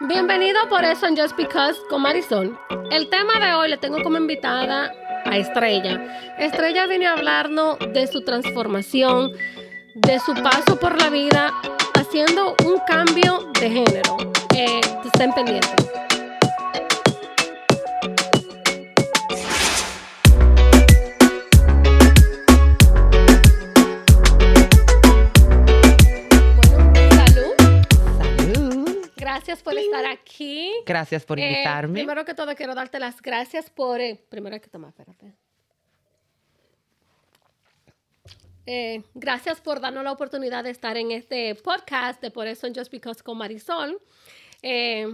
Bienvenido por eso en Just Because con Marisol. El tema de hoy le tengo como invitada a Estrella. Estrella viene a hablarnos de su transformación, de su paso por la vida, haciendo un cambio de género. Eh, estén pendientes. Gracias por estar aquí. Gracias por Eh, invitarme. primero que todo, quiero darte las gracias por. eh, primero hay que tomar, espérate. Eh, gracias por darnos la oportunidad de estar en este podcast de Por eso en Just Because con Marisol. Eh,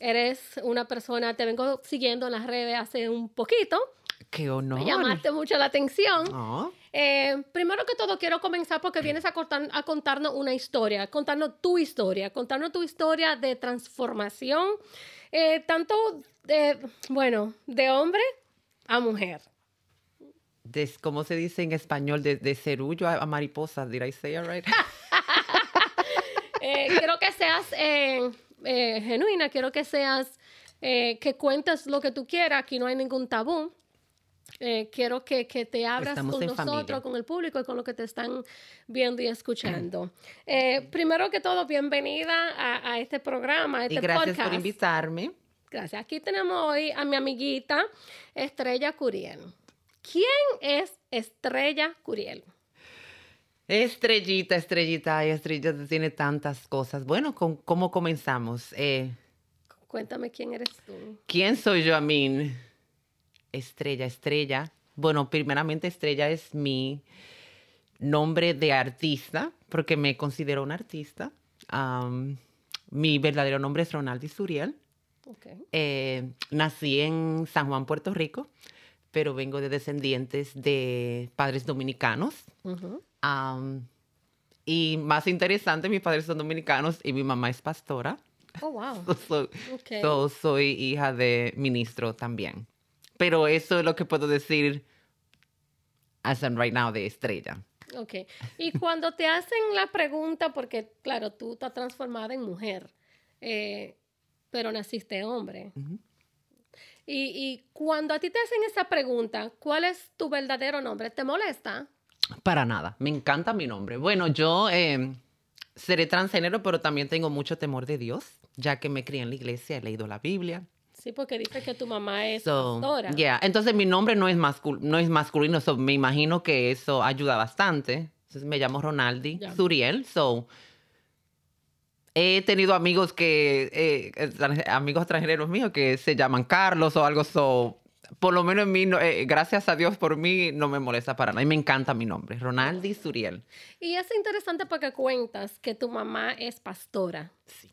eres una persona, te vengo siguiendo en las redes hace un poquito. Qué honor. Me llamaste mucho la atención. Oh, Eh, primero que todo, quiero comenzar porque vienes a, cortar- a contarnos una historia, contarnos tu historia, contarnos tu historia de transformación, eh, tanto de, bueno, de hombre a mujer. des- ¿Cómo se dice en español? De, de cerullo a, a mariposa. Did I say it right? Eh, quiero que seas genuina, quiero que seas, eh, que cuentes lo que tú quieras, aquí no hay ningún tabú. Eh, quiero que, que te abras Estamos con nosotros, familia. con el público y con lo que te están viendo y escuchando. Eh, primero que todo, bienvenida a, a este programa, a este y gracias podcast. por invitarme. Gracias. Aquí tenemos hoy a mi amiguita Estrella Curiel. ¿Quién es Estrella Curiel? Estrellita, estrellita, ay, estrellita tiene tantas cosas. Bueno, con, ¿cómo comenzamos? Eh, Cuéntame quién eres tú. ¿Quién soy yo, Amin? Estrella, estrella. Bueno, primeramente estrella es mi nombre de artista, porque me considero una artista. Mi verdadero nombre es Ronaldi Suriel. Ok. Eh, nací en San Juan, Puerto Rico, pero vengo de descendientes de padres dominicanos. Y más interesante, mis padres son dominicanos y mi mamá es pastora. Oh, wow. So, soy- Ok. so, soy hija de ministro también. Pero eso es lo que puedo decir as in right now de estrella. Ok. Y cuando te hacen la pregunta, porque claro, tú estás transformada en mujer, eh, pero naciste hombre. Y, y cuando a ti te hacen esa pregunta, ¿cuál es tu verdadero nombre? ¿Te molesta? Para nada. Me encanta mi nombre. Bueno, yo eh, seré transgénero, pero también tengo mucho temor de Dios, ya que me crié en la iglesia, he leído la Biblia. Sí, porque dice que tu mamá es So, pastora. yeah. Entonces mi nombre no es, mascul- no es masculino, so me imagino que eso ayuda bastante. Entonces me llamo Ronaldi. Suriel, so he tenido amigos que, eh, amigos extranjeros míos que se llaman Carlos o algo, so por lo menos en mí, no- eh, gracias a Dios por mí, no me molesta para nada. Y me encanta mi nombre, Ronaldi Suriel. Y es interesante porque cuentas que tu mamá es pastora. Sí.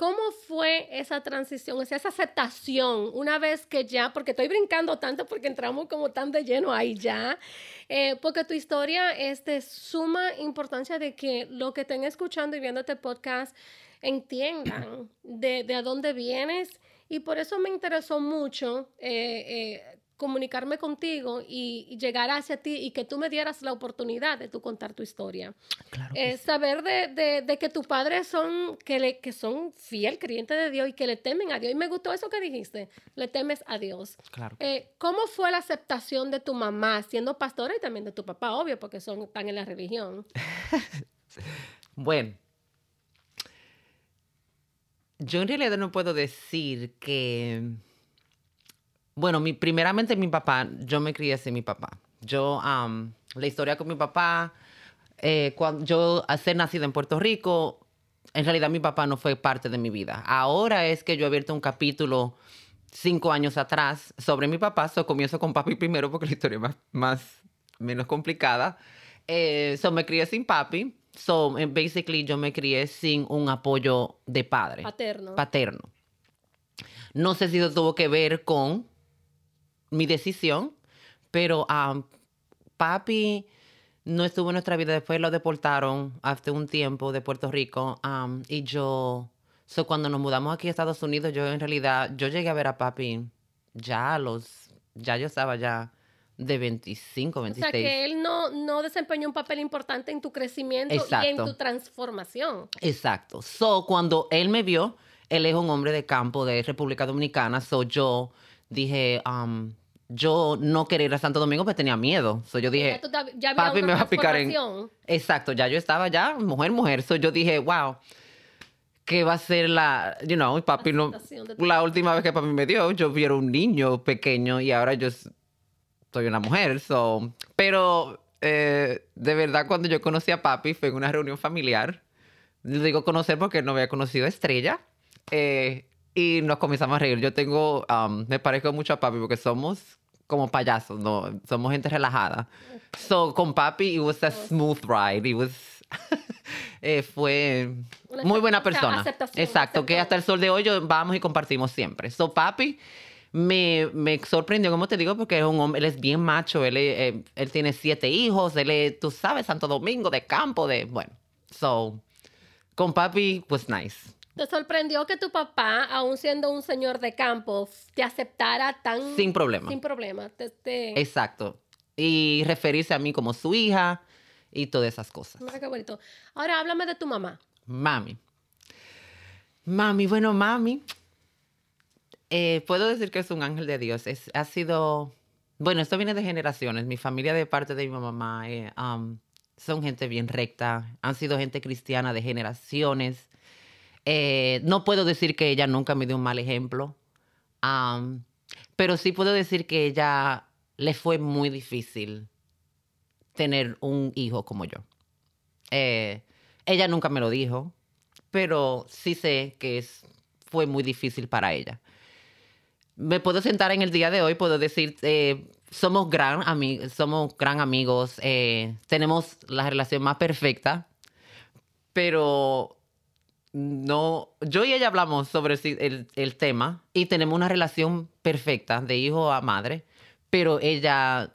¿Cómo fue esa transición, o sea, esa aceptación una vez que ya, porque estoy brincando tanto porque entramos como tan de lleno ahí ya, eh, porque tu historia es de suma importancia de que lo que estén escuchando y viendo este podcast entiendan de, a dónde vienes y por eso me interesó mucho eh, eh, comunicarme contigo y, y llegar hacia ti y que tú me dieras la oportunidad de tú contar tu historia. Claro. que Eh, sí. saber de, de- de que tus padres son, que, le, que son fiel creyentes de Dios y que le temen a Dios. Y me gustó eso que dijiste, le temes a Dios. Claro. Eh, ¿Cómo fue la aceptación de tu mamá siendo pastora y también de tu papá, obvio, porque son están en la religión? Bueno, yo en realidad no puedo decir que, bueno, mi, primeramente mi papá, yo me crié sin mi papá. Yo, am, la historia con mi papá, eh, cuando yo, al ser nacida en Puerto Rico, en realidad mi papá no fue parte de mi vida. Ahora es que yo he abierto un capítulo cinco años atrás sobre mi papá. So, comienzo con papi primero porque la historia es más, más menos complicada. Eh, so, me crié sin papi. So, eh, basically, yo me crié sin un apoyo de padre Paterno. paterno. No sé si eso tuvo que ver con mi decisión, pero um, papi no estuvo en nuestra vida. Después lo deportaron hace un tiempo de Puerto Rico um, y yo, so, cuando nos mudamos aquí a Estados Unidos, yo en realidad, yo llegué a ver a papi ya a los, ya yo estaba ya de 25, o 26. sea, que él no, no desempeñó un papel importante en tu crecimiento y en Exacto. tu transformación. Exacto. So, cuando él me vio, él es un hombre de campo de República Dominicana, so yo dije, um, yo no quería ir a Santo Domingo porque tenía miedo. So yo dije, Ya ya papi me va a picar en... Exacto, ya yo estaba ya mujer, mujer. So yo dije, wow, ¿qué va a ser la, you know, papi no, la última vez que papi me dio, yo vi un niño pequeño y ahora yo soy una mujer, so, pero eh, de verdad cuando yo conocí a papi fue en una reunión familiar. Le digo conocer porque no había conocido a Estrella. eh, y nos comenzamos a reír. Yo tengo, um, me parezco mucho a papi porque somos como payasos, no, somos gente relajada. So, con papi, it was a smooth ride. It was, eh, fue Una muy buena persona. aceptación, Exacto, que hasta el sol de hoy yo vamos y compartimos siempre. So, papi me, me sorprendió, como te digo, porque es un hombre, él es bien macho, él, es- eh, él tiene siete hijos, él es, tú sabes, Santo Domingo, de campo, de, bueno. So, con papi, pues nice. ¿Te sorprendió que tu papá, aún siendo un señor de campo, te aceptara tan... Sin problema. Sin problema. Te- te- Exacto. Y referirse a mí como su hija y todas esas cosas. Mira qué bonito. Ahora háblame de tu mamá. Mami. Mami, bueno, mami. eh, puedo decir que es un ángel de Dios. Es, ha sido. Bueno, esto viene de generaciones. Mi familia, de parte de mi mamá, eh, um, son gente bien recta. Han sido gente cristiana de generaciones. Eh, no puedo decir que ella nunca me dio un mal ejemplo. um, pero sí puedo decir que ella le fue muy difícil tener un hijo como yo. Eh, ella nunca me lo dijo, pero sí sé que es, fue muy difícil para ella. Me puedo sentar en el día de hoy, puedo decir, eh, somos, gran somos gran amigos, eh, tenemos la relación más perfecta, pero no, yo y ella hablamos sobre el, el tema y tenemos una relación perfecta de hijo a madre, pero ella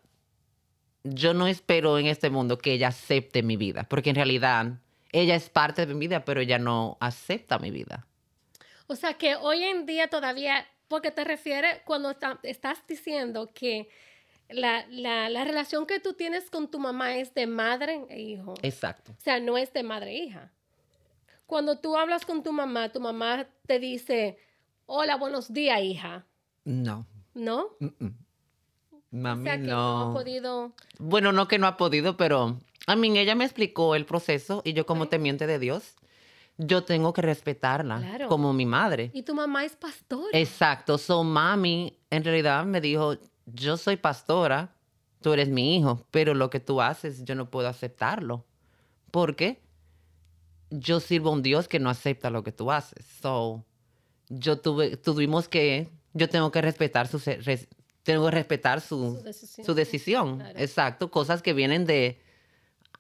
yo no espero en este mundo que ella acepte mi vida, porque en realidad ella es parte de mi vida, pero ella no acepta mi vida. O sea que hoy en día todavía, porque te refieres cuando está- estás diciendo que la, la- la relación que tú tienes con tu mamá es de madre e hijo. Exacto. O sea, no es de madre e hija. Cuando tú hablas con tu mamá, tu mamá te dice, hola, buenos días, hija. No. ¿No? mm, mm. Mami, o sea que no. no ha podido... Bueno, no que no ha podido, pero a mí ella me explicó el proceso y yo como Ok. temiente de Dios, yo tengo que respetarla Claro. como mi madre. Y tu mamá es pastora. Exacto. So, mami, en realidad me dijo, yo soy pastora, tú eres mi hijo, pero lo que tú haces yo no puedo aceptarlo. ¿Por qué? Yo sirvo a un Dios que no acepta lo que tú haces. So, yo tuve, tuvimos que, yo tengo que respetar su, res- tengo que respetar su, Su decisión. su decisión. Claro. Exacto. Cosas que vienen de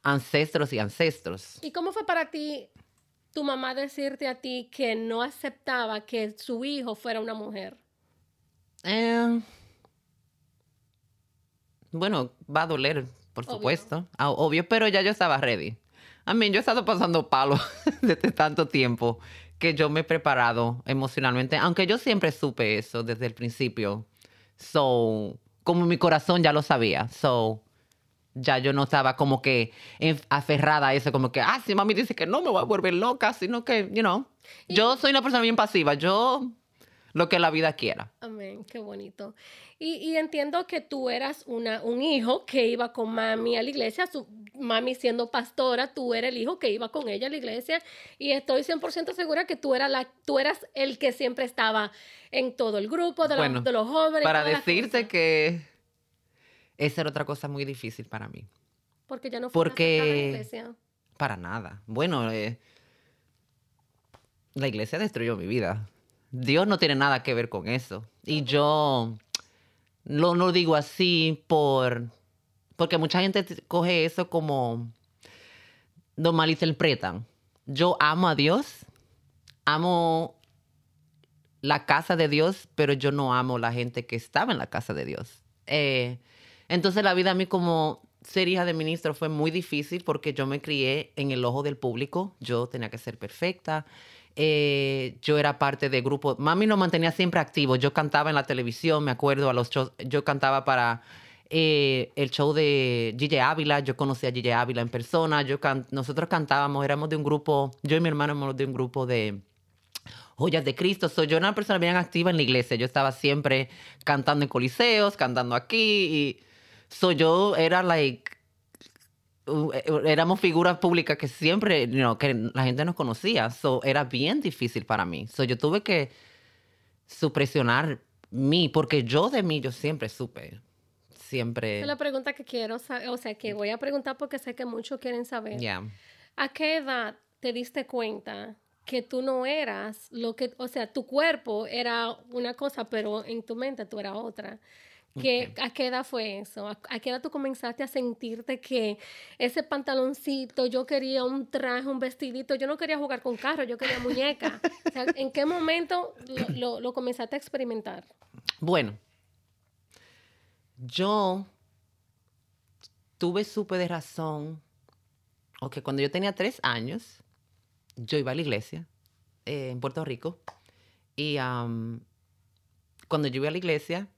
ancestros y ancestros. ¿Y cómo fue para ti tu mamá decirte a ti que no aceptaba que su hijo fuera una mujer? Eh, bueno, va a doler, por Obvio. supuesto. Ah, Obvio, pero ya yo estaba ready. A mí, yo he estado pasando palos desde tanto tiempo que yo me he preparado emocionalmente, aunque yo siempre supe eso desde el principio. So, como mi corazón ya lo sabía. So, ya yo no estaba como que aferrada a eso, como que, ah, si mami dice que no me voy a volver loca, sino que, you know, yo soy una persona bien pasiva. Yo, lo que la vida quiera. Amén, qué bonito. Y, y entiendo que tú eras una, un hijo que iba con mami a la iglesia, su, mami siendo pastora, tú eras el hijo que iba con ella a la iglesia y estoy 100% segura que tú, eras la, tú eras el que siempre estaba en todo el grupo de, los- Bueno, de los jóvenes. Para decirte que esa era otra cosa muy difícil para mí. Porque ya no fue porque- en la iglesia. Para nada. Bueno, eh, la iglesia destruyó mi vida. Dios no tiene nada que ver con eso. Y yo no lo digo así por... Porque mucha gente coge eso como... Lo malinterpretan. Yo amo a Dios. Amo la casa de Dios, pero yo no amo la gente que estaba en la casa de Dios. Eh, entonces la vida a mí como ser hija de ministro fue muy difícil porque yo me crié en el ojo del público. Yo tenía que ser perfecta. Eh, yo era parte de grupo. Mami nos mantenía siempre activos. Yo cantaba en la televisión, me acuerdo a los shows. Yo cantaba para eh, el show de Gigi Ávila. Yo conocí a Gigi Ávila en persona. Yo nosotros cantábamos, éramos de un grupo, yo y mi hermano éramos de un grupo de joyas de Cristo. Soy yo era una persona bien activa en la iglesia. Yo estaba siempre cantando en coliseos, cantando aquí. Y soy yo era like éramos figuras públicas que siempre, you know, que la gente nos conocía. So, era bien difícil para mí. So, yo tuve que supresionar mí, porque yo de mí, yo siempre supe. Siempre. Esa es la pregunta que quiero saber, o sea, que voy a preguntar porque sé que muchos quieren saber. Yeah. ¿A qué edad te diste cuenta que tú no eras lo que, o sea, tu cuerpo era una cosa, pero en tu mente tú eras otra? ¿Qué, ¿A qué edad fue eso? ¿A, a qué edad tú comenzaste a sentirte que ese pantaloncito, yo quería un traje, un vestidito, yo no quería jugar con carro, yo quería muñeca? O sea, ¿En qué momento lo, lo- lo comenzaste a experimentar? Bueno, yo tuve supe de razón, o que cuando yo tenía tres años, yo iba a la iglesia eh, en Puerto Rico, y am, cuando yo iba a la iglesia,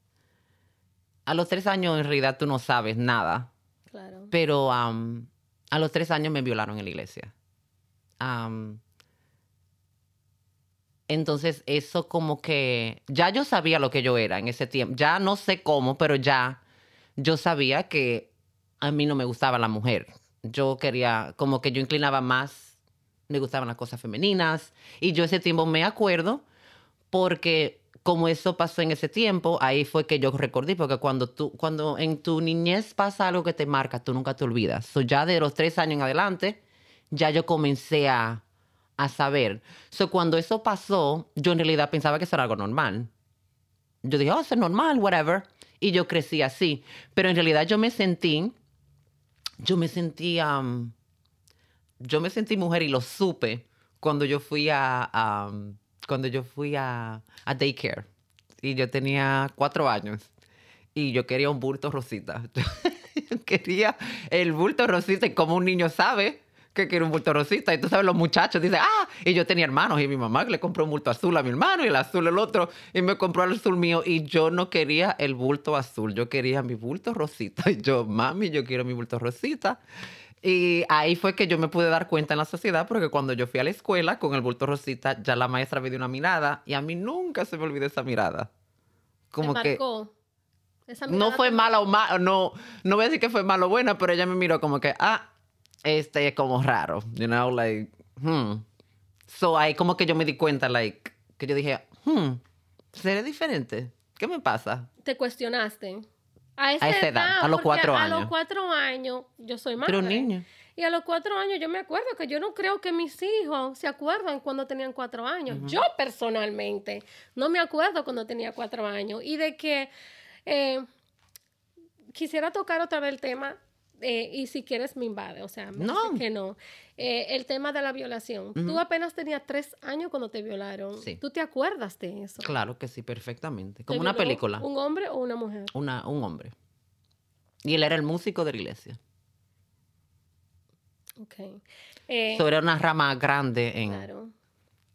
a los tres años en realidad tú no sabes nada, Claro. pero a los tres años me violaron en la iglesia. Entonces eso como que ya yo sabía lo que yo era en ese tiempo. Ya no sé cómo, pero ya yo sabía que a mí no me gustaba la mujer. Yo quería, como que yo inclinaba más, me gustaban las cosas femeninas. Y yo ese tiempo me acuerdo porque como eso pasó en ese tiempo, ahí fue que yo recordé, porque cuando tú, cuando en tu niñez pasa algo que te marca, tú nunca te olvidas. So ya de los tres años en adelante, ya yo comencé a, a saber. So cuando eso pasó, yo en realidad pensaba que eso era algo normal. Yo dije, oh, eso es normal, whatever. Y yo crecí así. Pero en realidad yo me sentí, yo me sentí, um, yo me sentí mujer y lo supe cuando yo fui a, um, cuando yo fui a, a daycare. Y yo tenía cuatro años. Y yo quería un bulto rosita. Yo quería el bulto rosita. Como un niño sabe que quiere un bulto rosita. Y tú sabes, los muchachos dicen, ah, y yo tenía hermanos. Y mi mamá le compró un bulto azul a mi hermano y el azul el otro. Y me compró el azul mío. Y yo no quería el bulto azul. Yo quería mi bulto rosita. Y yo, mami, yo quiero mi bulto rosita. Y ahí fue que yo me pude dar cuenta en la sociedad, porque cuando yo fui a la escuela con el bulto rosita, ya la maestra me dio una mirada y a mí nunca se me olvidó esa mirada. Como ¿Te que marcó? No fue mala o mala, no, no voy a decir que fue mala o buena, pero ella me miró como que, ah, este es como raro, you know, like, hmm. So ahí como que yo me di cuenta, like, que yo dije, hmm, ¿seré diferente? ¿Qué me pasa? te cuestionaste. A esa, esa edad, a los cuatro A años. los cuatro años, yo soy madre. Pero niño. Y a los cuatro años yo me acuerdo que yo no creo que mis hijos se acuerdan cuando tenían cuatro años. Yo personalmente no me acuerdo cuando tenía cuatro años. Y de que eh, quisiera tocar otra vez el tema, eh, y si quieres me invade, o sea, me No. dice que no. Eh, el tema de la violación. Tú apenas tenías tres años cuando te violaron. Sí. ¿Tú te acuerdas de eso? Claro que sí, perfectamente. ¿Te Como una película. ¿Un hombre o una mujer? Una, un hombre. Y él era el músico de la iglesia. Ok. Eh, So, era una rama grande en... claro.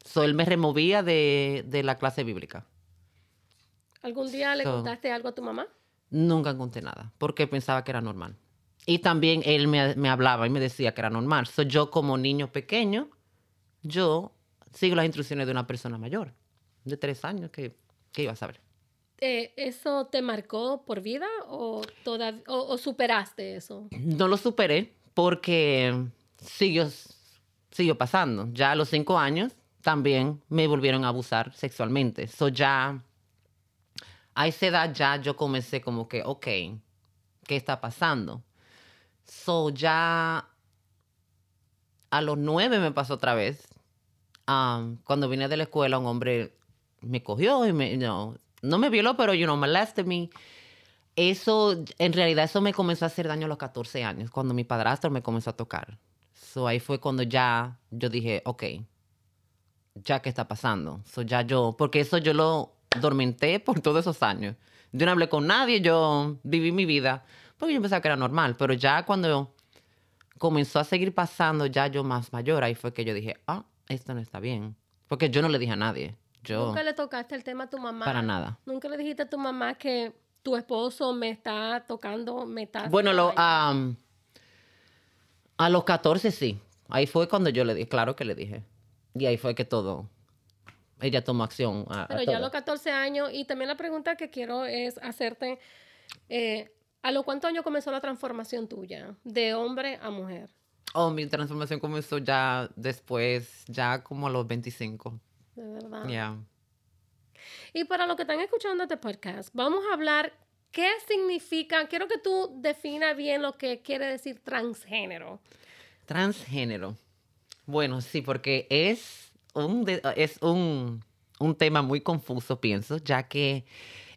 So, él me removía de, de la clase bíblica. ¿Algún día le So- contaste algo a tu mamá? Nunca conté nada, porque pensaba que era normal. Y también él me, me hablaba y me decía que era normal. So, yo como niño pequeño, yo sigo las instrucciones de una persona mayor, de tres años, que, que iba a saber. Eh, ¿Eso te marcó por vida o, toda, o, o superaste eso? No lo superé porque siguió, siguió pasando. Ya a los cinco años también me volvieron a abusar sexualmente. So ya a esa edad ya yo comencé como que, ok, ¿qué está pasando? So ya a los nueve me pasó otra vez. Um, cuando vine de la escuela, un hombre me cogió y me, no, no me violó, pero, you know, molested me. Eso, en realidad, eso me comenzó a hacer daño a los 14 años, cuando mi padrastro me comenzó a tocar. So, ahí fue cuando ya yo dije, ok, ya qué está pasando. So, ya yo, porque eso yo lo dormenté por todos esos años. Yo no hablé con nadie, yo viví mi vida, porque yo pensaba que era normal, pero ya cuando comenzó a seguir pasando, ya yo más mayor, ahí fue que yo dije, ah, esto no está bien. Porque yo no le dije a nadie. Yo, ¿Nunca le tocaste el tema a tu mamá? para nada. ¿Nunca le dijiste a tu mamá que tu esposo me está tocando, me está... Bueno, lo, am, a los 14 sí. Ahí fue cuando yo le dije, claro que le dije. Y ahí fue que todo ella tomó acción. A, a Pero ya a los 14 años, y también la pregunta que quiero es hacerte, eh, ¿a los cuántos años comenzó la transformación tuya de hombre a mujer? Oh, mi transformación comenzó ya después, ya como a los 25. De verdad. Ya. Y para los que están escuchando este podcast, vamos a hablar qué significa, quiero que tú definas bien lo que quiere decir transgénero. Transgénero. Bueno, sí, porque es un, de- es un, un tema muy confuso, pienso, ya que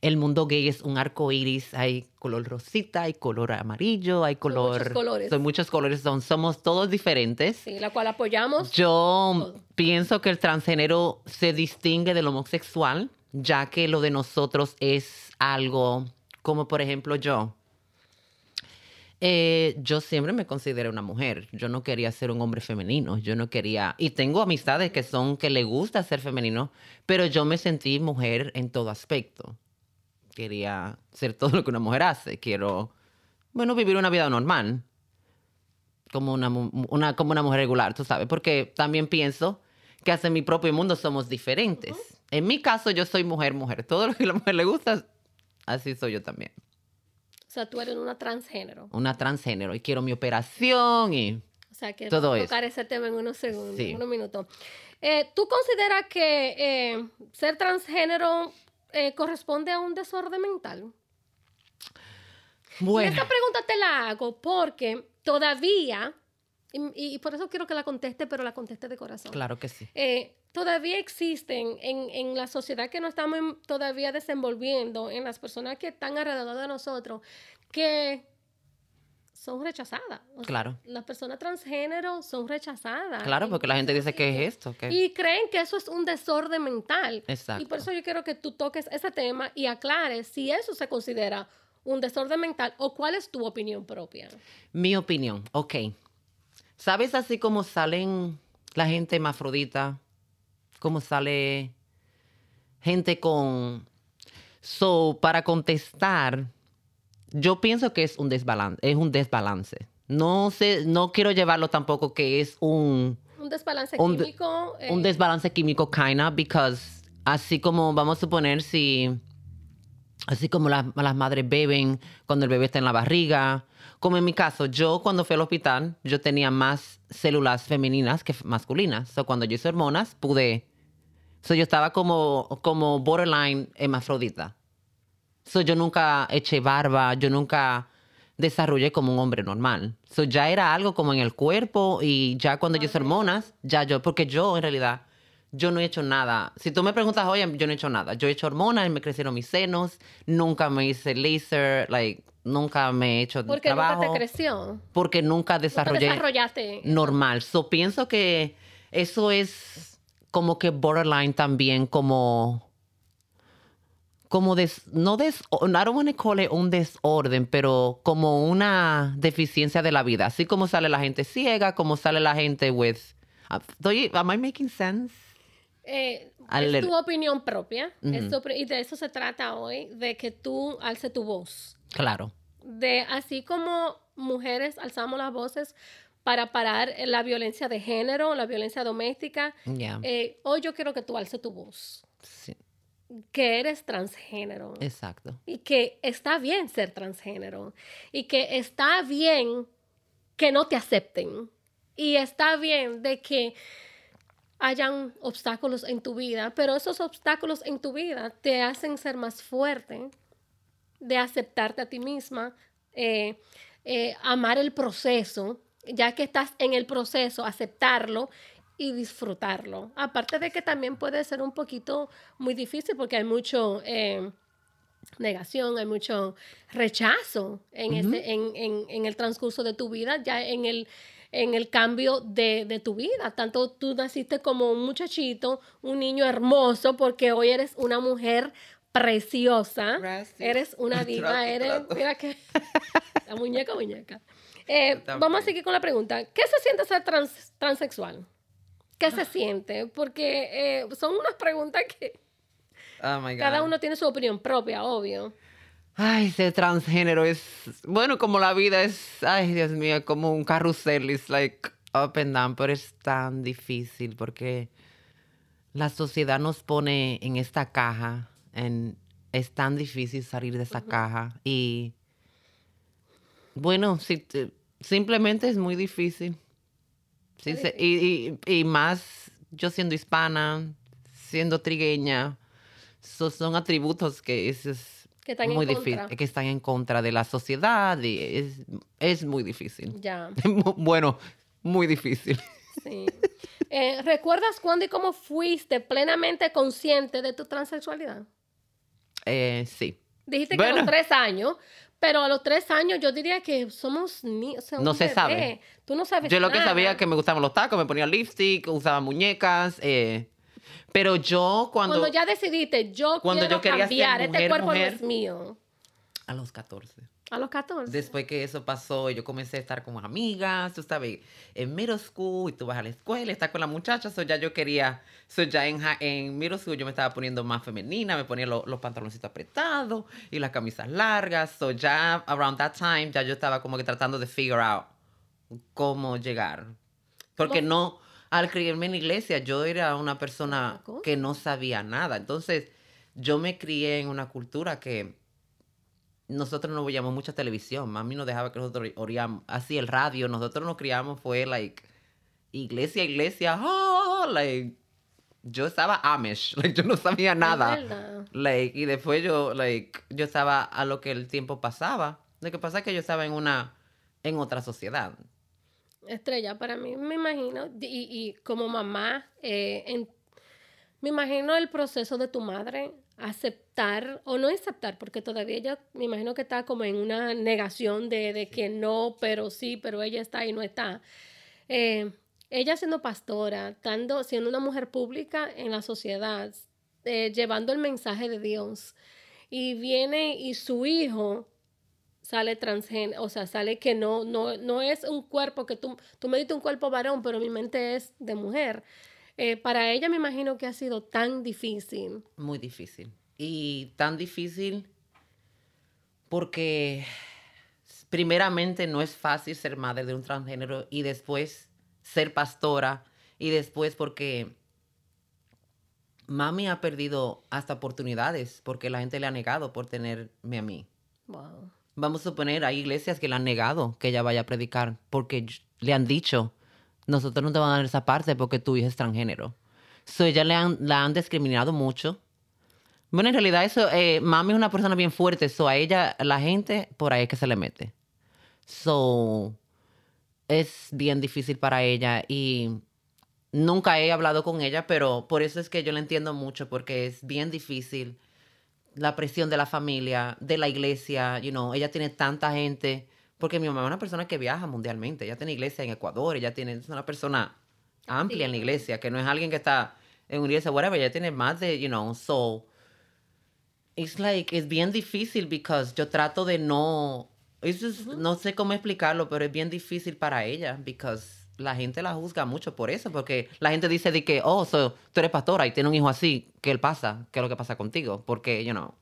el mundo gay es un arco iris. Hay color rosita, hay color amarillo, hay color. muchos colores. Son muchos colores, son, somos todos diferentes. Sí, la cual apoyamos. Yo pienso que el transgénero se distingue del homosexual, ya que lo de nosotros es algo como, por ejemplo, yo. Eh, yo siempre me consideré una mujer. Yo no quería ser un hombre femenino. Yo no quería. Y tengo amistades que son que le gusta ser femenino, pero yo me sentí mujer en todo aspecto. Quería ser todo lo que una mujer hace. Quiero, bueno, vivir una vida normal como una, una, como una mujer regular, tú sabes, porque también pienso que hasta en mi propio mundo somos diferentes. En mi caso, yo soy mujer, mujer. Todo lo que a la mujer le gusta, así soy yo también. O sea, tú eres una transgénero. Una transgénero y quiero mi operación y O sea, que Todo vamos a eso. tocar ese tema en unos segundos, Sí. en unos minutos. Eh, ¿Tú consideras que eh, ser transgénero eh, corresponde a un desorden mental? Y bueno, esta pregunta te la hago porque todavía, y, y por eso quiero que la conteste, pero la conteste de corazón. claro que sí. Todavía existen en, en la sociedad que nos estamos en- todavía desenvolviendo, en las personas que están alrededor de nosotros, que son rechazadas. O sea, Claro. Las personas transgénero son rechazadas. Claro, porque la gente dice, ¿qué sitios. es esto? ¿Qué? Y creen que eso es un desorden mental. Exacto. Y por eso yo quiero que tú toques ese tema y aclares si eso se considera un desorden mental o cuál es tu opinión propia. Mi opinión, ok. ¿Sabes así como salen la gente hermafrodita? Como sale gente con... So, para contestar, yo pienso que es un desbalance, es un desbalance. No sé, no quiero llevarlo tampoco que es un, Un desbalance Un químico. eh, un desbalance químico kinda, because así como vamos a suponer si, así como las, las madres beben cuando el bebé está en la barriga, como en mi caso, yo cuando fui al hospital, yo tenía más células femeninas que masculinas. So, cuando yo hice hormonas, pude, so, yo estaba como, como borderline hermafrodita. So, yo nunca eché barba, yo nunca desarrollé como un hombre normal. So, ya era algo como en el cuerpo y ya cuando yo hice hormonas, ya yo, porque yo en realidad, yo no he hecho nada. Si tú me preguntas, oye, yo no he hecho nada. Yo he hecho hormonas, me crecieron mis senos, nunca me hice laser, like, nunca me he hecho Porque trabajo. nunca te creció. porque nunca Nunca desarrollé desarrollaste. normal. So, pienso que eso es como que borderline también como como des, no des, I don't want to call it un desorden, pero como una deficiencia de la vida. Así como sale la gente ciega, como sale la gente with... Estoy, am I making sense? Eh, es tu opinión propia. es tu y de eso se trata hoy, de que tú alces tu voz. Claro. De así como mujeres alzamos las voces para parar la violencia de género, la violencia doméstica, Ya. eh, hoy yo quiero que tú alces tu voz. Sí, Que eres transgénero. exacto. y que está bien ser transgénero y que está bien que no te acepten y está bien de que hayan obstáculos en tu vida, pero esos obstáculos en tu vida te hacen ser más fuerte, de aceptarte a ti misma, eh, eh, amar el proceso, ya que estás en el proceso, aceptarlo y disfrutarlo. Aparte de que también puede ser un poquito muy difícil porque hay mucho... eh, negación, hay mucho rechazo en, ese- en, en- en el transcurso de tu vida, ya en el, en el cambio de, de tu vida. Tanto tú naciste como un muchachito, un niño hermoso, porque hoy eres una mujer preciosa. Gracias. Eres una diva, Trato, eres, trato. mira que, la muñeca, muñeca. Eh, vamos a seguir con la pregunta. ¿Qué se siente ser trans- transexual? ¿Qué se siente? Porque eh, son unas preguntas que Oh my God. cada uno tiene su opinión propia, obvio. Ay, ser transgénero es, bueno, como la vida es, ay, Dios mío, como un carrusel, es like up and down, pero es tan difícil porque la sociedad nos pone en esta caja. Es tan difícil salir de esa caja. Y bueno, si, simplemente es muy difícil. y, y, más yo siendo hispana, siendo trigueña, son atributos que es, que están muy en difícil, contra. que están en contra de la sociedad y es, es muy difícil. Ya. bueno, muy difícil. Sí. Eh, ¿Recuerdas cuándo y cómo fuiste plenamente consciente de tu transexualidad? Eh, sí. Dijiste que a Bueno. los tres años, pero a los tres años yo diría que somos ni o sea, No se bebé. sabe. Tú no sabes Yo lo que sabía que me gustaban los tacos, me ponía lipstick, usaba muñecas, eh, pero yo cuando, Cuando ya decidiste, yo cuando quiero yo quería cambiar, este cuerpo mujer. no es mío. a los 14. A los 14. Después que eso pasó, yo comencé a estar con amigas, tú sabes, en middle school, y tú vas a la escuela, estás con la muchacha, so ya yo quería, so ya en, middle school yo me estaba poniendo más femenina, me ponía lo- los pantaloncitos apretados y las camisas largas, so ya around that time, ya yo estaba como que tratando de figure out cómo llegar. Porque no, al criarme en iglesia, yo era una persona que no sabía nada, entonces yo me crié en una cultura que nosotros no veíamos mucha televisión. Mami nos dejaba que nosotros oíamos así el radio. Nosotros nos criamos fue like iglesia, iglesia. oh, like yo estaba Amish, like yo no sabía nada. Like y después yo like yo estaba a lo que el tiempo pasaba. Lo que pasa es que yo estaba en una en otra sociedad. Estrella, para mí, me imagino, y, y como mamá, eh, en- me imagino el proceso de tu madre aceptar o no aceptar, porque todavía ella me imagino que está como en una negación de, de que no, pero sí, pero ella está y no está. Eh, ella siendo pastora, estando, siendo una mujer pública en la sociedad, eh, llevando el mensaje de Dios, y viene y su hijo sale transgénero, o sea, sale que no, no, no es un cuerpo que tú, tú me diste un cuerpo varón, pero mi mente es de mujer. Eh, para ella me imagino que ha sido tan difícil. Muy difícil. Y tan difícil porque primeramente no es fácil ser madre de un transgénero y después ser pastora y después porque mami ha perdido hasta oportunidades porque la gente le ha negado por tenerme a mí. Wow. Vamos a suponer, hay iglesias que le han negado que ella vaya a predicar porque le han dicho, nosotros no te vamos a dar esa parte porque tu hija es transgénero. So, ella le han, la han discriminado mucho. Bueno, en realidad eso, eh, mami es una persona bien fuerte, so a ella, la gente, por ahí es que se le mete. So, es bien difícil para ella y nunca he hablado con ella, pero por eso es que yo la entiendo mucho, porque es bien difícil la presión de la familia, de la iglesia, you know, ella tiene tanta gente, porque mi mamá es una persona que viaja mundialmente, ella tiene iglesia en Ecuador, ella tiene, es una persona amplia en la iglesia, que no es alguien que está en una iglesia, whatever, ella tiene más de, you know, so, it's like, es bien difícil because yo trato de no, it's just- no sé cómo explicarlo, pero es bien difícil para ella, because la gente la juzga mucho por eso, porque la gente dice de que, oh, so, tú eres pastora y tienes un hijo así, ¿qué pasa? ¿Qué es lo que pasa contigo? Porque, you know,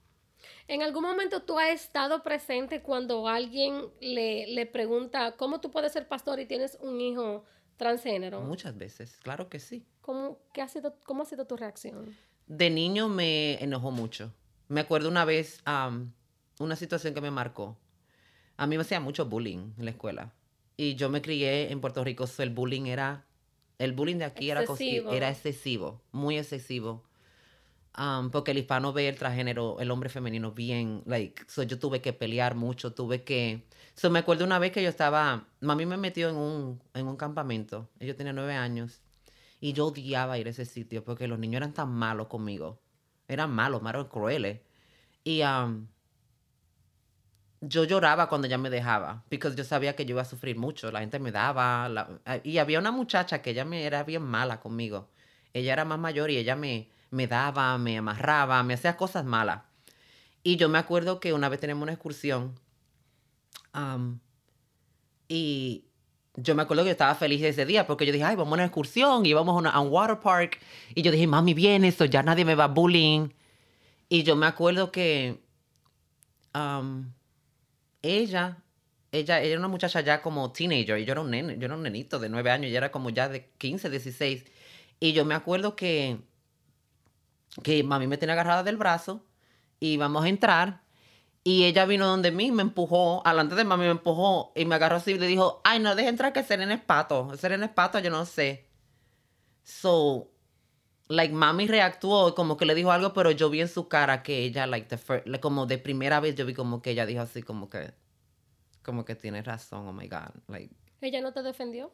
¿En algún momento tú has estado presente cuando alguien le, le pregunta cómo tú puedes ser pastor y tienes un hijo transgénero? muchas veces, claro que sí. ¿Cómo, qué ha sido, ¿Cómo ha sido tu reacción? De niño me enojó mucho. Me acuerdo una vez, una situación que me marcó. A mí me hacía mucho bullying en la escuela. Y yo me crié en Puerto Rico, so el bullying era, el bullying de aquí era excesivo, muy excesivo. Porque el hispano ve el transgénero, el hombre femenino bien, like, so yo tuve que pelear mucho, tuve que... So me acuerdo una vez que yo estaba, mami me metió en un, en un campamento, yo tenía nueve años, y yo odiaba ir a ese sitio porque los niños eran tan malos conmigo. Eran malos, malos, crueles. Y yo lloraba cuando ella me dejaba, porque yo sabía que yo iba a sufrir mucho. La gente me daba. la- y había una muchacha que ella me era bien mala conmigo. Ella era más mayor y ella me, me daba, me amarraba, me hacía cosas malas. Y yo me acuerdo que una vez tenemos una excursión. y yo me acuerdo que yo estaba feliz ese día porque yo dije, ay, vamos a una excursión y vamos a, una- a un water park. Y yo dije, mami, viene eso, ya nadie me va a bullying. Y yo me acuerdo que ella, ella, ella era una muchacha ya como teenager y yo era un nene, yo era un nenito de nueve años, ella era como ya de 15, 16. Y yo me acuerdo que que mami me tenía agarrada del brazo y vamos a entrar. Y ella vino donde mí, me empujó, alante de mami me empujó y me agarró así y le dijo, ay, no deje entrar que Serena es pato. Serena es pato, yo no sé. So, like, mami reactuó como que le dijo algo, pero yo vi en su cara que ella, like, the fir- like, como de primera vez yo vi como que ella dijo así como que, como que tiene razón, oh my God. Like, ¿Ella no te defendió?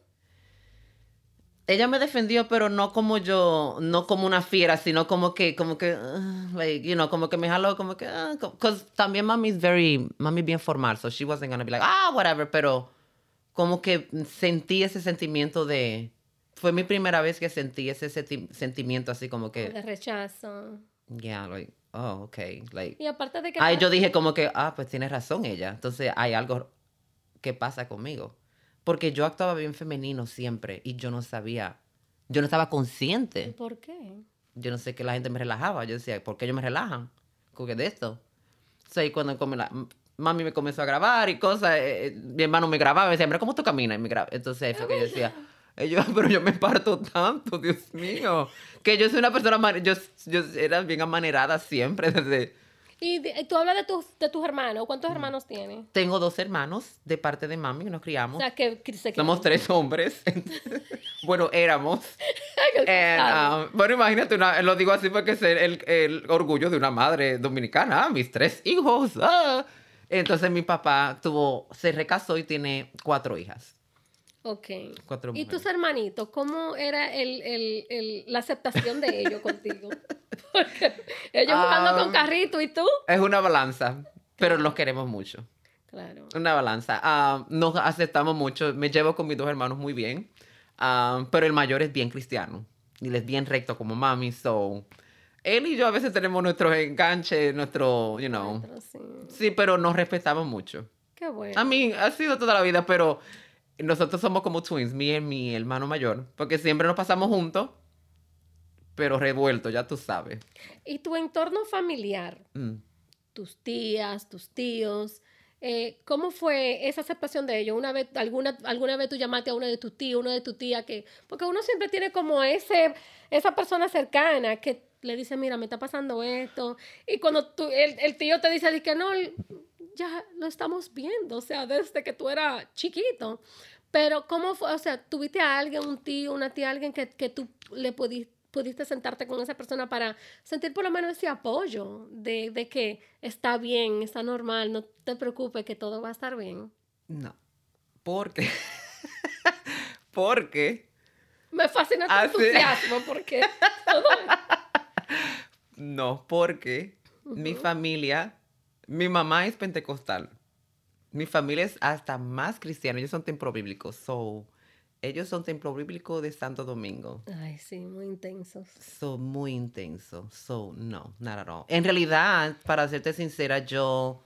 Ella me defendió, pero no como yo, no como una fiera, sino como que, como que, uh, like, you know, como que me jaló, como que, because también mami es very, mami bien formal, so she wasn't gonna be like, ah, whatever, pero como que sentí ese sentimiento de, fue mi primera vez que sentí ese senti- sentimiento así como que, De rechazo. yeah, like, oh, okay, like, Y aparte de que... Ahí yo dije como que, ah, pues tiene razón ella. Entonces hay algo que pasa conmigo. Porque yo actuaba bien femenino siempre y yo no sabía, yo no estaba consciente. ¿Por qué? Yo no sé que la gente me relajaba. Yo decía, ¿por qué ellos me relajan? ¿Con qué de esto? O sea, y cuando come la- mami me comenzó a grabar y cosas, eh, eh, mi hermano me grababa y me decía, mira, ¿cómo tú caminas? Y me graba. Entonces fue que yo decía, eh, yo, pero yo me parto tanto, Dios mío. Que yo soy una persona, yo, yo era bien amanerada siempre desde... Y de- tú hablas de tus, de tus hermanos. ¿Cuántos hermanos tienes? Tengo dos hermanos de parte de mami que nos O criamos. sea, que, que se Somos tres hombres. bueno, éramos. And, um, bueno, imagínate, una- lo digo así porque es el, el orgullo de una madre dominicana. ah, mis tres hijos. ah. Entonces mi papá tuvo, se recasó y tiene cuatro hijas. Ok. Cuatro ¿Y tus hermanitos? ¿Cómo era el, el, el- la aceptación de ellos contigo? Porque ellos jugando Ah. con carrito y tú. Es una balanza, pero los queremos mucho. Claro. Una balanza. Ah, nos aceptamos mucho. Me llevo con mis dos hermanos muy bien. Ah, pero el mayor es bien cristiano. Y él es bien recto como mami. So, él y yo a veces tenemos nuestros enganches, nuestro, you know. Sí. Sí, pero nos respetamos mucho. Qué bueno. A mí ha sido toda la vida, pero nosotros somos como twins, mi y mi hermano mayor. Porque siempre nos pasamos juntos, pero revueltos, ya tú sabes. ¿Y tu entorno familiar? Mm. tus tías, tus tíos. eh, ¿Cómo fue esa aceptación de ellos? Una vez, alguna, alguna vez tú llamaste a uno de tus tíos, uno de tus tías, que, porque uno siempre tiene como ese, esa persona cercana que le dice, mira, me está pasando esto. Y cuando tú, el, el tío te dice, di que no, ya lo estamos viendo, o sea, desde que tú eras chiquito. Pero ¿cómo fue? O sea, ¿tuviste a alguien, un tío, una tía, alguien que, que tú le pudiste pudiste sentarte con esa persona para sentir por lo menos ese apoyo de, de que está bien, está normal, no te preocupes, que todo va a estar bien. No. Porque. porque. Me fascina tu sí. entusiasmo porque No, porque mi familia, mi mamá es pentecostal. Mi familia es hasta más cristiana. Ellos son templo bíblico. So, ellos son templo bíblico de Santo Domingo. Ay, sí, muy intensos. Son muy intensos. So, no, not at all. En realidad, para serte sincera, yo.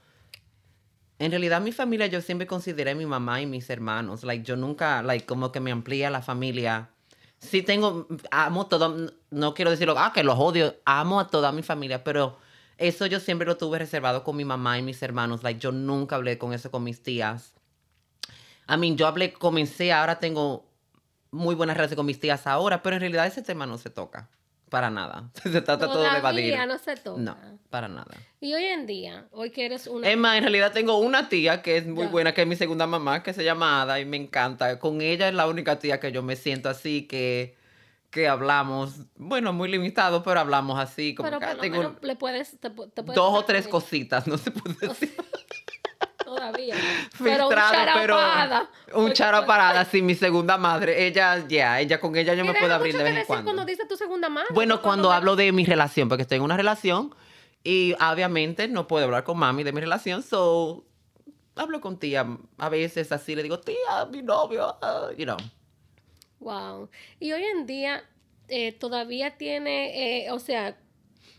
En realidad, mi familia, yo siempre consideré a mi mamá y mis hermanos. Like, yo nunca, like, como que me amplía la familia. Sí tengo, amo todo, no quiero decirlo, ah, que los odio, amo a toda mi familia, pero eso yo siempre lo tuve reservado con mi mamá y mis hermanos. Like, yo nunca hablé con eso con mis tías. I mean, yo hablé, comencé, ahora tengo muy buena relación con mis tías ahora, pero en realidad ese tema no se toca. Para nada. Se trata todo de evadir. No se toca. No, para nada. Y hoy en día, hoy que eres una... Es más, en realidad tengo una tía que es muy Ya. buena, que es mi segunda mamá, que se llama Ada y me encanta. Con ella es la única tía que yo me siento así, que, que hablamos, bueno, muy limitado, pero hablamos así, como pero que por lo tengo menos le puedes... Te, pu- te puedes dos o tres cositas, no se puede decir. Todavía. pero un Filtrado, pero charapada. un Porque- charo parada, sí, mi segunda madre. Ella, ya, ella con ella yo me puedo abrir de vez en decir cuando. cuando dice tu segunda madre. Bueno, ¿no? cuando hablo de mi relación, porque estoy en una relación y obviamente no puedo hablar con mami de mi relación, so hablo con tía a veces así, le digo, tía, mi novio, ah", you know. Wow. Y hoy en día eh, todavía tiene, eh, o sea,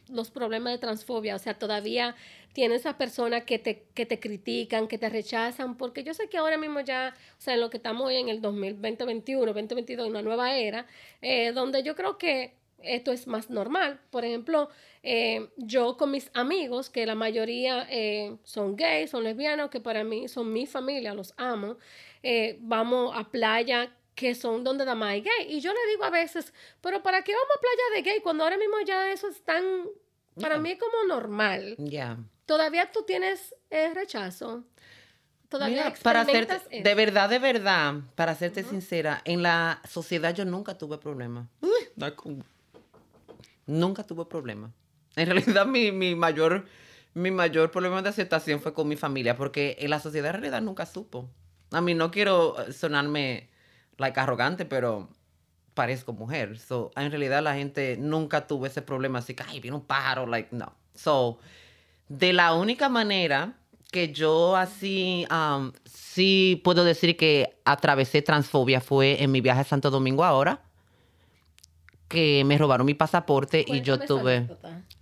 los problemas de transfobia, o sea, todavía tiene esas personas que te, que te critican, que te rechazan, porque yo sé que ahora mismo ya, o sea, en lo que estamos hoy en el 2021, 2022, una nueva era, eh, donde yo creo que esto es más normal. Por ejemplo, yo con mis amigos, que la mayoría son gays, son lesbianos, que para mí son mi familia, los amo, vamos a playa que son donde nada más hay gay. Y yo le digo a veces, pero ¿para qué vamos a playa de gay cuando ahora mismo ya eso es tan, para Yeah. mí como normal? Ya. Todavía tú tienes eh, rechazo. Todavía Mira, para eso? de verdad, de verdad, para serte sincera, en la sociedad yo nunca tuve problema. Uy, da con- Nunca tuve problema. En realidad, mi, mi mayor, mi mayor problema de aceptación fue con mi familia, porque en la sociedad en realidad nunca supo. A mí no quiero eh, sonarme like arrogante, pero parezco mujer. So, en realidad la gente nunca tuvo ese problema así que, ay, viene un pájaro, like, no. So, de la única manera que yo así, um, sí puedo decir que atravesé transfobia fue en mi viaje a Santo Domingo ahora, que me robaron mi pasaporte y yo tuve...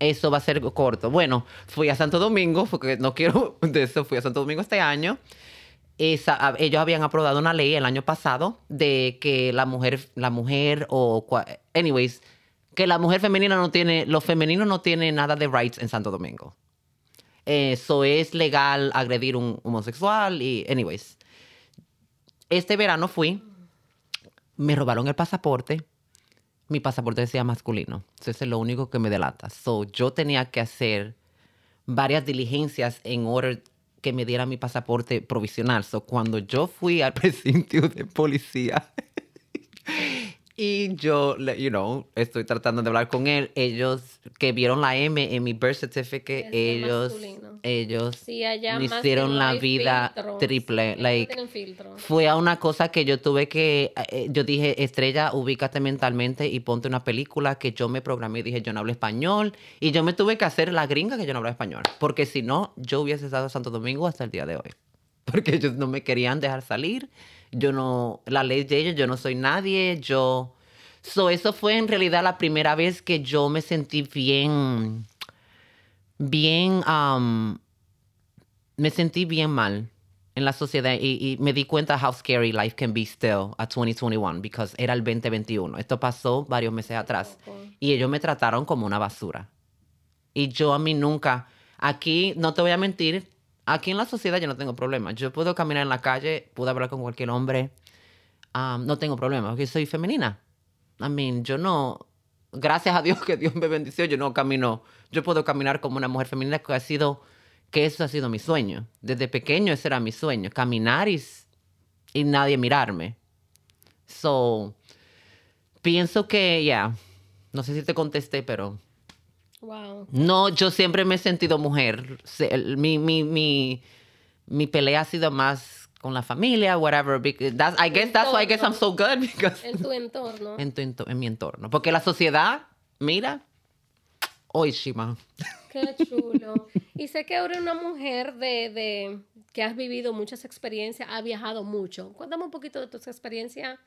Eso va a ser corto. Bueno, fui a Santo Domingo, porque no quiero de eso, fui a Santo Domingo este año. Ellos habían aprobado una ley el año pasado de que la mujer, la mujer o, anyways, que la mujer femenina no tiene, lo femenino no tiene nada de rights en Santo Domingo. Eso es legal agredir un homosexual y, anyways. Este verano fui, me robaron el pasaporte. Mi pasaporte decía masculino. Eso es lo único que me delata. So, yo tenía que hacer varias diligencias en orden que me diera mi pasaporte provisional. So, cuando yo fui al precinto de policía y yo, you know, estoy tratando de hablar con él, ellos que vieron la M en mi birth certificate, ellos, masculino. ellos Sí, allá me hicieron la vida filtros. triple. No Like, fue a una cosa que yo tuve que, eh, yo dije, Estrella, ubícate mentalmente y ponte una película que yo me programé y dije, yo no hablo español. Y yo me tuve que hacer la gringa que yo no hablo español. Porque si no, yo hubiese estado en Santo Domingo hasta el día de hoy. Porque ellos no me querían dejar salir. Yo no, la ley de ellos, yo no soy nadie. Yo, so, eso fue en realidad la primera vez que yo me sentí bien, bien, um, me sentí bien mal en la sociedad y, y me di cuenta how scary life can be still at 2021 because era el 2021. Esto pasó varios meses atrás y ellos me trataron como una basura. Y yo a mí nunca, aquí no te voy a mentir, aquí en la sociedad yo no tengo problema. Yo puedo caminar en la calle, puedo hablar con cualquier hombre, um, no tengo problema porque soy femenina. I mean, yo no, gracias a Dios que Dios me bendició, yo no camino, yo puedo caminar como una mujer femenina que ha sido, que eso ha sido mi sueño. Desde pequeño ese era mi sueño, caminar y, y nadie mirarme. So, pienso que, ya, no sé si te contesté, pero Wow. no, yo siempre me he sentido mujer. Mi, mi, mi, mi pelea ha sido más con la familia, whatever. that's- I guess that's why I guess I'm so good because En tu entorno. en, tu en mi entorno. Porque la sociedad, mira, hoy Shima. Qué chulo. Y sé que eres una mujer de, de que has vivido muchas experiencias, has viajado mucho. Cuéntame un poquito de tus experiencias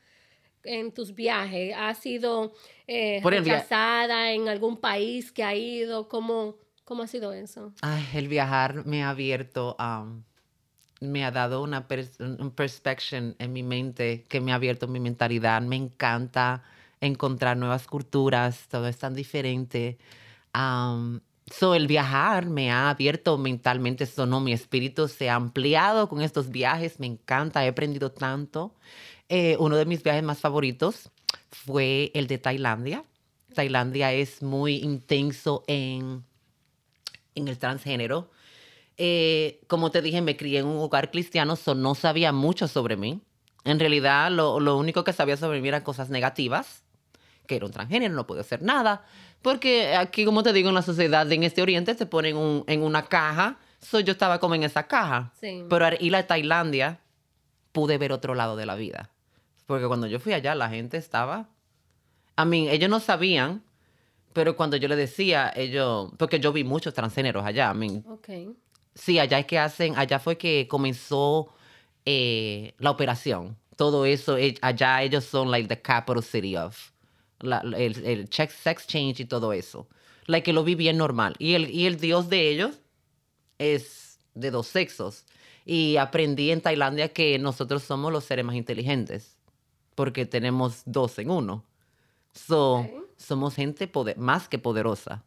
en tus viajes. ¿Has sido eh, rechazada en algún país que ha ido? ¿Cómo, cómo ha sido eso? Ay, el viajar me ha abierto, um, me ha dado una pers- un perspective en mi mente que me ha abierto mi mentalidad. Me encanta encontrar nuevas culturas, todo es tan diferente. Um, so, el viajar me ha abierto mentalmente, so, no, mi espíritu se ha ampliado con estos viajes, me encanta, he aprendido tanto. Eh, uno de mis viajes más favoritos fue el de Tailandia. Tailandia es muy intenso en en el transgénero. Eh, como te dije, me crié en un hogar cristiano, so no sabía mucho sobre mí. En realidad, lo, lo único que sabía sobre mí eran cosas negativas, que era un transgénero, no puedo hacer nada. Porque aquí, como te digo, en la sociedad en este oriente te ponen un- en una caja. So yo estaba como en esa caja. Sí. Pero al ir a Tailandia, pude ver otro lado de la vida. Porque cuando yo fui allá, la gente estaba... I mean, ellos no sabían, pero cuando yo le decía, ellos... Porque yo vi muchos transgéneros allá. I mean, Ok. sí, allá es que hacen... Allá fue que comenzó eh, la operación. Todo eso, eh, allá ellos son like the capital city of... la- la- el, el check- sex change y todo eso. Like que lo vi bien normal. Y el, y el dios de ellos es de dos sexos. Y aprendí en Tailandia que nosotros somos los seres más inteligentes, porque tenemos dos en uno. So, somos gente poder- más que poderosa.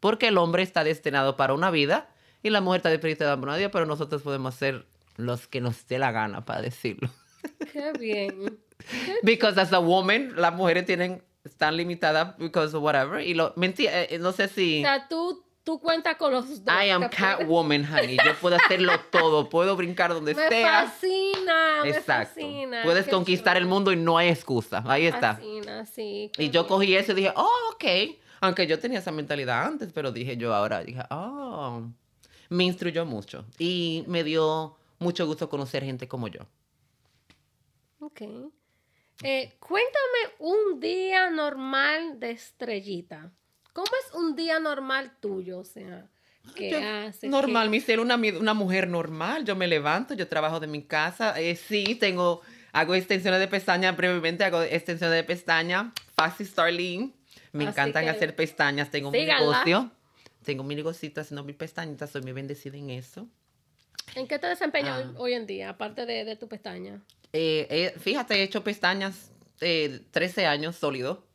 Porque el hombre está destinado para una vida y la mujer está destinada para una vida, pero nosotros podemos ser los que nos dé la gana, para decirlo. Qué bien. Because as a woman, las mujeres tienen, están limitadas because of whatever. Y lo, mentira, eh, no sé si... O sea, tú, tú cuentas con los dos. I am Catwoman, honey. Yo puedo hacerlo todo. Puedo brincar donde Me sea. fascina, me Exacto. fascina. Puedes Qué conquistar el mundo y no hay excusa. Ahí está. fascina, sí. Y yo cogí eso y dije, oh, ok. Aunque yo tenía esa mentalidad antes, pero dije yo ahora, dije, oh. Me instruyó mucho. Y me dio mucho gusto conocer gente como yo. Ok. Eh, cuéntame un día normal de estrellita. ¿Cómo es un día normal tuyo? O sea, ¿qué Yo- haces? normal, ¿Qué- mi ser una, mi- una mujer normal. Yo me levanto, yo trabajo de mi casa. eh, sí, tengo, hago extensiones de pestaña brevemente, hago extensiones de pestaña. Fácil Starling. Me Así encantan que hacer pestañas. Tengo mi síganla. negocio. Tengo mi negocito haciendo mis pestañitas. Soy muy bendecida en eso. ¿En qué te desempeñas Ah. hoy en día, aparte de, de tu pestaña? Eh, eh, fíjate, he hecho pestañas eh, 13 años sólido.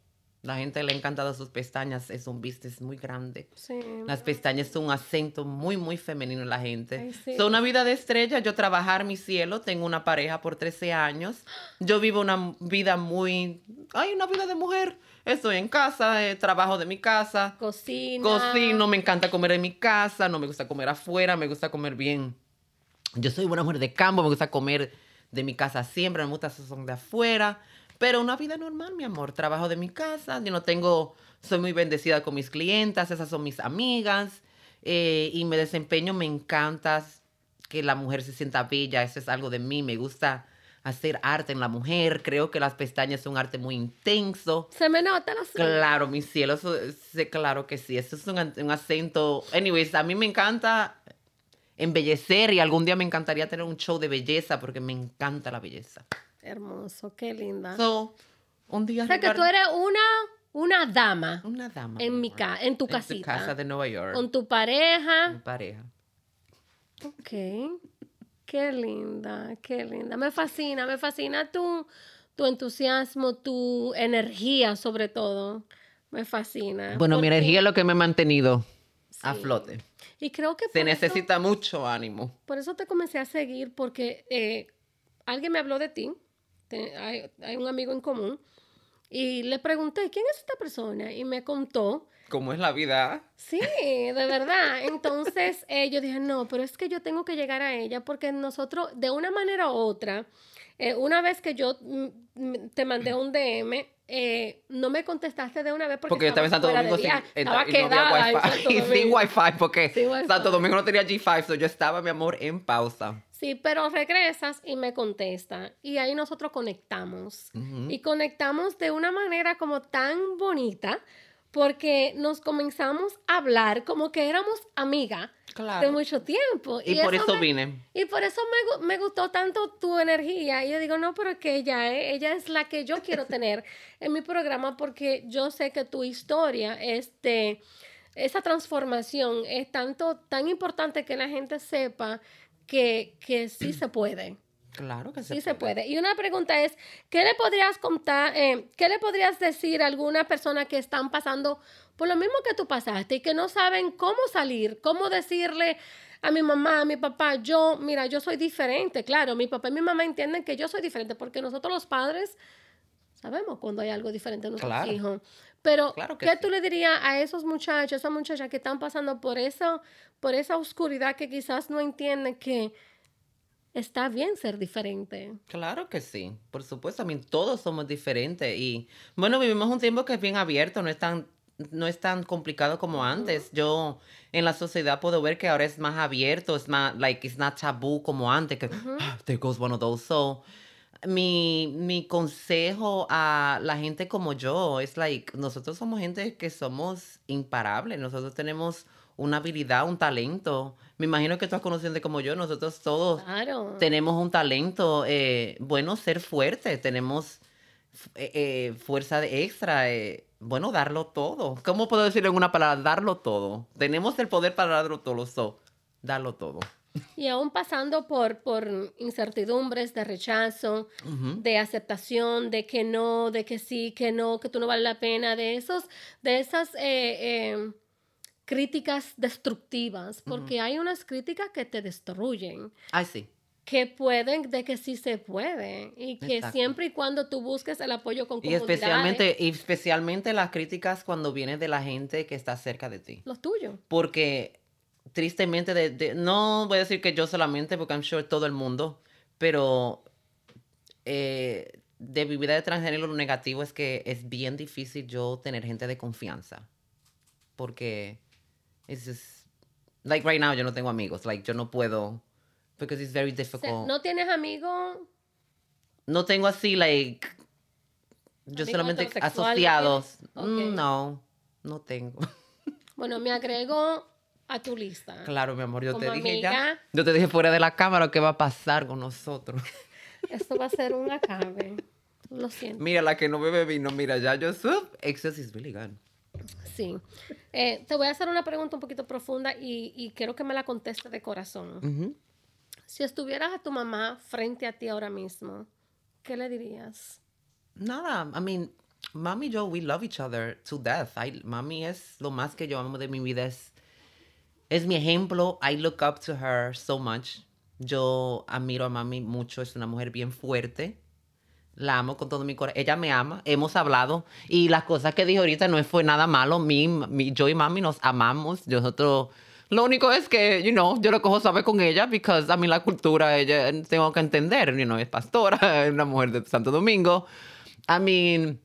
La gente le ha encantado sus pestañas. Es un business muy grande. Sí. Las pestañas son un acento muy, muy femenino en la gente. Ay, sí. Son una vida de estrella. Yo trabajar mi cielo. Tengo una pareja por 13 años. Yo vivo una vida muy... Ay, una vida de mujer. Estoy en casa, eh, trabajo de mi casa. Cocina. Cocino, me encanta comer en mi casa. No me gusta comer afuera. Me gusta comer bien. Yo soy buena mujer de campo. Me gusta comer de mi casa siempre. Me gusta son de afuera. Pero una vida normal, mi amor. Trabajo de mi casa. Yo no tengo... Soy muy bendecida con mis clientas. Esas son mis amigas. eh, y me desempeño, me encanta que la mujer se sienta bella. Eso es algo de mí. Me gusta hacer arte en la mujer. Creo que las pestañas son un arte muy intenso. Se me nota la Claro, mi cielo, eso, claro que sí. Eso es un, un acento. Anyways, a mí me encanta embellecer y algún día me encantaría tener un show de belleza porque me encanta la belleza. Hermoso, qué linda. So, un día o sea que tú eres una, una dama una dama. en mi ca en tu En casita. casa de Nueva York. Con tu Mi pareja. pareja. Ok. Qué linda, qué linda. Me fascina, me fascina tu, tu entusiasmo, tu energía sobre todo. Me fascina. Bueno, mi energía es lo que me ha mantenido a flote. Y creo que Se por eso- necesita mucho ánimo. Por eso te comencé a seguir, porque eh, alguien me habló de ti. Te- hay, hay un amigo en común. Y le pregunté, ¿quién es esta persona? Y me contó. ¿Cómo es la vida? Sí, de verdad. Entonces eh, yo dije, no, pero es que yo tengo que llegar a ella porque nosotros, de una manera u otra, eh, una vez que yo mm, mm, te mandé un DM, eh, no me contestaste de una vez porque, Porque yo estaba en Santo Domingo sin, en- estaba y no había quedada wifi. Santo Y sin wifi porque Sin wifi. Santo Domingo no tenía G5, so yo estaba, mi amor, en pausa. Sí, pero regresas y me contesta. Y ahí nosotros conectamos. Y conectamos de una manera como tan bonita porque nos comenzamos a hablar como que éramos amigas Claro. de mucho tiempo. Y, por eso me- vine. Y por eso me, me gustó tanto tu energía. Y yo digo, no, pero que ella, eh, ella es la que yo quiero tener en mi programa porque yo sé que tu historia es de esa transformación es tanto, tan importante que la gente sepa que, que sí se puede. Claro que se Sí se puede. Y una pregunta es, ¿qué le podrías contar, eh, qué le podrías decir a alguna persona que están pasando por lo mismo que tú pasaste y que no saben cómo salir, cómo decirle a mi mamá, a mi papá, yo, mira, yo soy diferente, claro, mi papá y mi mamá entienden que yo soy diferente porque nosotros los padres sabemos cuando hay algo diferente en nuestros Claro. hijos. Pero, Claro ¿qué sí. tú le dirías a esos muchachos, esas muchachas que están pasando por esa, por esa oscuridad que quizás no entienden que está bien ser diferente? Claro que sí, por supuesto, a mí todos somos diferentes y bueno, vivimos un tiempo que es bien abierto, no es tan, no es tan complicado como antes. Yo en la sociedad puedo ver que ahora es más abierto, es más, like, it's not tabú como antes, que "Ah, there goes one of those. So, mi, mi consejo a la gente como yo es like, nosotros somos gente que somos imparables, nosotros tenemos una habilidad, un talento. Me imagino que tú has conocido gente como yo, nosotros todos Claro. tenemos un talento, eh, bueno, ser fuerte, tenemos eh, eh, fuerza de extra, bueno, darlo todo. ¿Cómo puedo decirlo en una palabra? Darlo todo. Tenemos el poder para darlo todo, so, darlo todo. Y aún pasando por, por incertidumbres de rechazo, Ujú. de aceptación, de que no, de que sí, que no, que tú no vale la pena, de esos, de esas eh, eh, críticas destructivas, porque hay unas críticas que te destruyen. Ay, sí. que pueden, de que sí se puede y que Exacto. siempre y cuando tú busques el apoyo con Y especialmente, y especialmente las críticas cuando vienen de la gente que está cerca de ti. los tuyos. Porque tristemente, de, de- no voy a decir que yo solamente, porque I'm sure todo el mundo, pero eh, de mi vida de transgénero lo negativo es que es bien difícil yo tener gente de confianza. Porque just, like right now yo no tengo amigos, like yo no puedo, because it's very difficult. no tienes amigos, No tengo así, like, yo Amigos solamente asociados. ¿no Mm. No, no tengo. bueno, me agrego a tu lista. Claro, mi amor, yo te dije ya. Yo te dije fuera de la cámara qué va a pasar con nosotros. Esto va a ser un acabe. Lo siento. Mira, la que no bebe vino, mira, ya yo sub. Excess is really good. Sí. Eh, te voy a hacer una pregunta un poquito profunda y, y quiero que me la contestes de corazón. Si estuvieras a tu mamá frente a ti ahora mismo, ¿qué le dirías? Nada, I mean, mami y yo, we love each other to death. I, mami es lo más que yo amo de mi vida. Es, es mi ejemplo. I look up to her so much. Yo admiro a mami mucho. Es una mujer bien fuerte. La amo con todo mi corazón. Ella me ama. Hemos hablado. Y las cosas que dije ahorita no fue nada malo. Mi, mi- yo y mami nos amamos. Nosotros... Lo único es que, you know, yo lo cojo sabe con ella because a mí la cultura, ella, tengo que entender, you know, es pastora, es una mujer de Santo Domingo. I mean,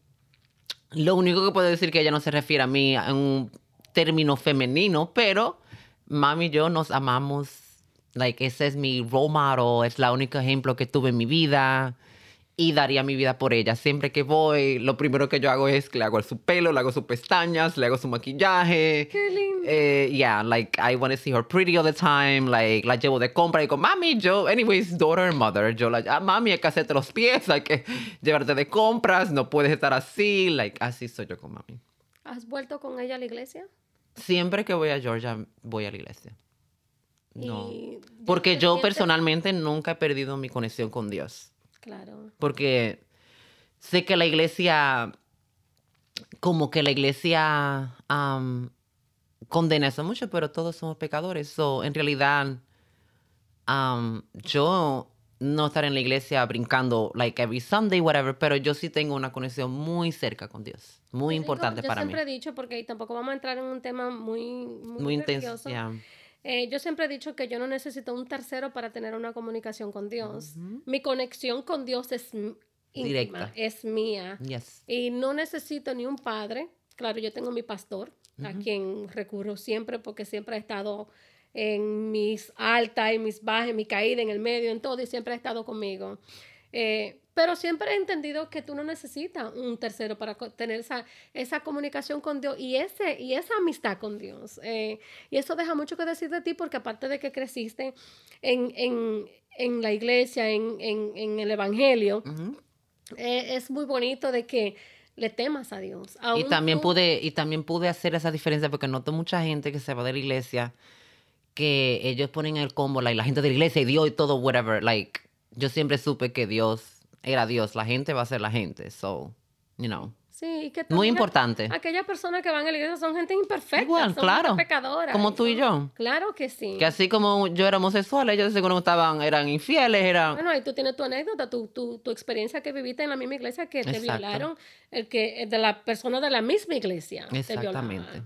lo único que puedo decir que ella no se refiere a mí en un término femenino, pero mami y yo nos amamos. Like, ese es mi role model, es la único ejemplo que tuve en mi vida y daría mi vida por ella. Siempre que voy, lo primero que yo hago es que le hago su pelo, le hago sus pestañas, le hago su maquillaje. Qué lindo. Eh, yeah, like I want to see her pretty all the time. Like la llevo de compra y digo, mami, yo, anyways, daughter and mother. Yo la, ah, mami, hay que hacerte los pies, hay que llevarte de compras, no puedes estar así. Like así soy yo con mami. ¿Has vuelto con ella a la iglesia? Siempre que voy a Georgia, voy a la iglesia. No. Y Porque yo personalmente nunca he perdido mi conexión con Dios. Claro. Porque sé que la iglesia, como que la iglesia condena eso mucho, pero todos somos pecadores. So, en realidad, yo no estaré en la iglesia brincando like every Sunday, whatever, pero yo sí tengo una conexión muy cerca con Dios. Muy Yo importante yo para mí. siempre he dicho, porque tampoco vamos a entrar en un tema muy, muy, Muy intenso. yeah. Eh, yo siempre he dicho que yo no necesito un tercero para tener una comunicación con Dios. Mi conexión con Dios es íntima, Directa. es mía. Yes. Y no necesito ni un padre. Claro, yo tengo mi pastor, a quien recurro siempre porque siempre ha estado en mis altas, en mis bajas, en mi caída, en el medio, en todo, y siempre ha estado conmigo. Eh, pero siempre he entendido que tú no necesitas un tercero para tener esa, esa comunicación con Dios y, ese, y esa amistad con Dios. Eh, y eso deja mucho que decir de ti porque aparte de que creciste en, en, en la iglesia, en, en, en el Evangelio, Ujú. eh, es muy bonito de que le temas a Dios. Y también tú- pude, y también pude hacer esa diferencia porque noto mucha gente que se va de la iglesia que ellos ponen el combo, like, la gente de la iglesia y Dios y todo, whatever. Like, yo siempre supe que Dios era Dios, la gente va a ser la gente. So, you know. Sí, y que Muy importante. Aquellas personas que van a la iglesia son gente imperfecta. Igual, son claro. Como tú y yo. Claro que sí. Que así como yo era homosexual, ellos seguro estaban, eran infieles, eran... Bueno, ahí tú tienes tu anécdota, tu, tu, tu experiencia que viviste en la misma iglesia que te Exacto. violaron, el que el de la persona de la misma iglesia. te Exactamente.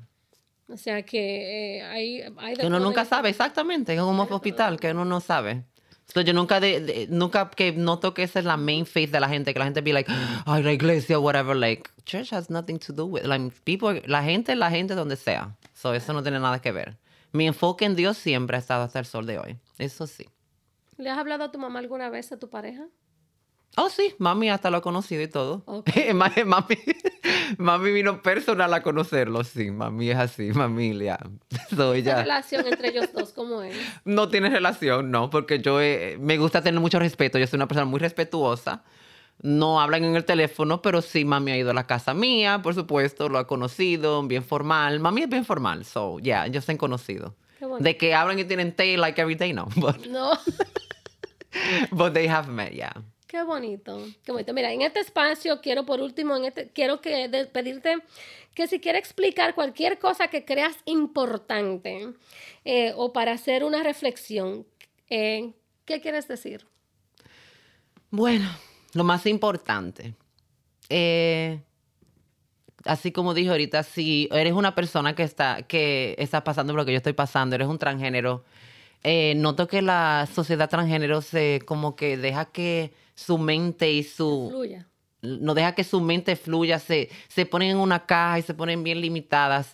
O sea que eh, hay, hay de Que uno nunca sabe, exactamente, en un hospital, que uno no sabe. So, yo nunca, de, de- nunca que noto que esa es la main faith de la gente, que la gente be like, ay, la iglesia, whatever, like, church has nothing to do with, like, people, la gente, la gente donde sea. So, eso no tiene nada que ver. Mi enfoque en Dios siempre ha estado hasta el sol de hoy. Eso sí. ¿Le has hablado a tu mamá alguna vez, a tu pareja? Oh, sí, mami hasta lo ha conocido y todo. Ok. Ma- mami, mami vino personal a conocerlo, sí, mami es así, familia. So, Esa ella- relación entre ellos dos, ¿cómo es? No tiene relación, no, porque yo eh, me gusta tener mucho respeto. Yo soy una persona muy respetuosa. No hablan en el teléfono, pero sí, mami ha ido a la casa mía, por supuesto, lo ha conocido, bien formal. Mami es bien formal, so, yeah, ellos se han conocido. De que hablan y tienen like every day, no, but, No. but they have met, yeah. Qué bonito, qué bonito. Mira, en este espacio quiero por último, en este, quiero que pedirte que si quieres explicar cualquier cosa que creas importante eh, o para hacer una reflexión, eh, ¿Qué quieres decir? Bueno, lo más importante. Eh, así como dije ahorita, si eres una persona que está, que está pasando por lo que yo estoy pasando, eres un transgénero, noto que la sociedad transgénero se como que deja que su mente y su... Fluya. No deja que su mente fluya, se, se ponen en una caja y se ponen bien limitadas.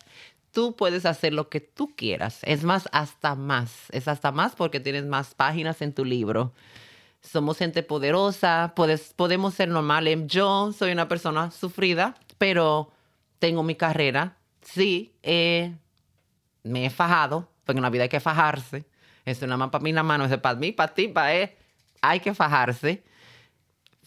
Tú puedes hacer lo que tú quieras. Es más, hasta más. Es hasta más porque tienes más páginas en tu libro. Somos gente poderosa, puedes, podemos ser normales. Yo soy una persona sufrida, pero tengo mi carrera. Sí, eh, me he fajado, porque en la vida hay que fajarse. Es una mapa para mí la mano, es para mí, para ti, para él. Hay que fajarse.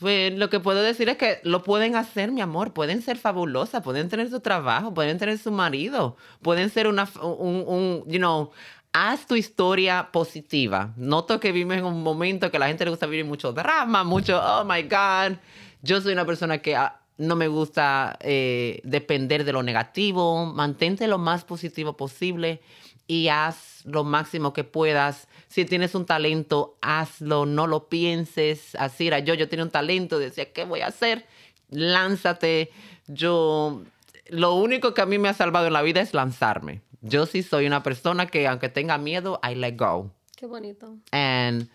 Pues lo que puedo decir es que lo pueden hacer, mi amor. Pueden ser fabulosas, pueden tener su trabajo, pueden tener su marido, pueden ser una, un, un, you know, haz tu historia positiva. Noto que vives en un momento que a la gente le gusta vivir mucho drama, mucho, oh my God. Yo soy una persona que ah, no me gusta eh, depender de lo negativo. Mantente lo más positivo posible y haz lo máximo que puedas. Si tienes un talento, hazlo, no lo pienses. Así era yo, yo tenía un talento, decía, ¿qué voy a hacer? Lánzate. Yo, lo único que a mí me ha salvado en la vida es lanzarme. Yo sí soy una persona que aunque tenga miedo, I let go. Qué bonito. And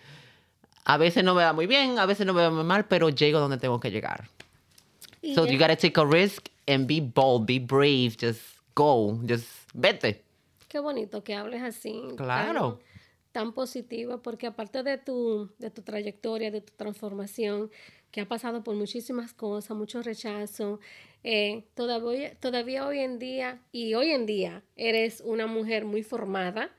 a veces no me va muy bien, a veces no me va muy mal, pero llego donde tengo que llegar. Y So es- you gotta take a risk and be bold, be brave, just go, just vete. Qué bonito que hables así. Claro. Tan, tan positivo, porque aparte de tu, de tu trayectoria, de tu transformación, que ha pasado por muchísimas cosas, mucho rechazo, eh, todavía, todavía hoy en día, y hoy en día, eres una mujer muy formada,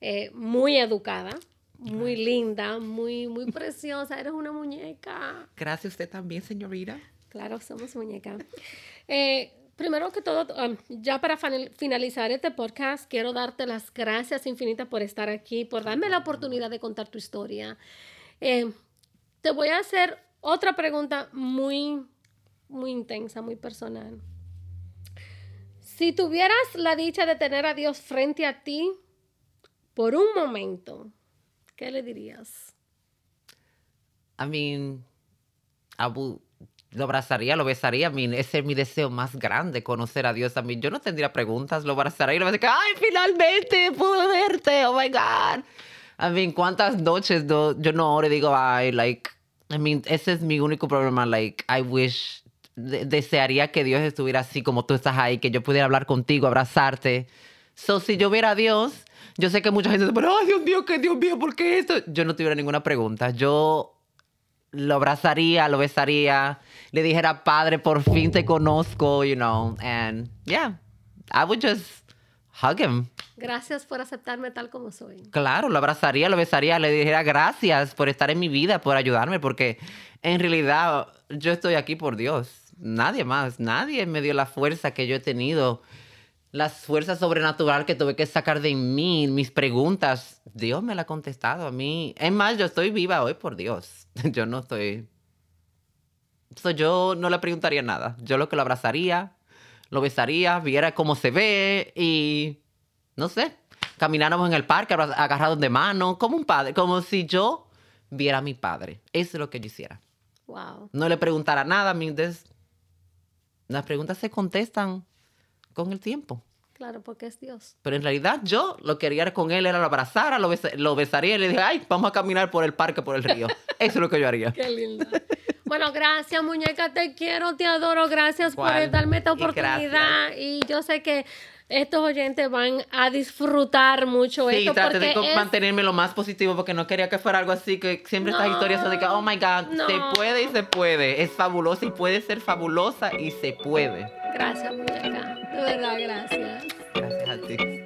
eh, muy educada, muy linda, muy, muy preciosa, eres una muñeca. Gracias usted también, señorita. Claro, somos muñeca. Eh, primero que todo, ya para finalizar este podcast, quiero darte las gracias infinitas por estar aquí, por darme la oportunidad de contar tu historia. Eh, te voy a hacer otra pregunta muy, muy intensa, muy personal. Si tuvieras la dicha de tener a Dios frente a ti por un momento, ¿qué le dirías? I mean, I would- lo abrazaría, lo besaría. I mean, ese es mi deseo más grande, conocer a Dios. I mean, yo no tendría preguntas, lo abrazaría y lo besaría. ¡Ay, finalmente pude verte! ¡Oh, my God! I mean, ¿cuántas noches do- yo no oro y digo, ay, like, I mean, ese es mi único problema, like, I wish, de- desearía que Dios estuviera así como tú estás ahí, que yo pudiera hablar contigo, abrazarte. So, si yo viera a Dios, yo sé que mucha gente pone, ay, Dios mío, que Dios mío, ¿por qué esto? Yo no tuviera ninguna pregunta. Yo lo abrazaría, lo besaría, le dijera, padre, por fin te conozco, you know, and yeah, I would just hug him. Gracias por aceptarme tal como soy. Claro, lo abrazaría, lo besaría, le dijera gracias por estar en mi vida, por ayudarme, porque en realidad yo estoy aquí por Dios. Nadie más, nadie me dio la fuerza que yo he tenido, la fuerza sobrenatural que tuve que sacar de mí, mis preguntas. Dios me la ha contestado a mí. Es más, yo estoy viva hoy por Dios. Yo no estoy... So, yo no le preguntaría nada. Yo lo que lo abrazaría, lo besaría, viera cómo se ve y no sé, camináramos en el parque agarrados de mano, como un padre, como si yo viera a mi padre. Eso es lo que yo hiciera. Wow. No le preguntara nada, las preguntas se contestan con el tiempo. Claro, porque es Dios. Pero en realidad yo lo que haría con él era lo abrazara, lo, besa- lo besaría y le dije, ay, vamos a caminar por el parque, por el río. Eso es lo que yo haría. Qué linda. Bueno, gracias, muñeca, te quiero, te adoro, gracias por darme esta oportunidad. Y, yo sé que estos oyentes van a disfrutar mucho Sí, esto traté de es- mantenerme lo más positivo porque no quería que fuera algo así, que siempre estas historias son de que, oh my God, no. se puede y se puede. Es fabulosa y puede ser fabulosa y se puede. Gracias, muñeca. De verdad, gracias. Gracias a ti.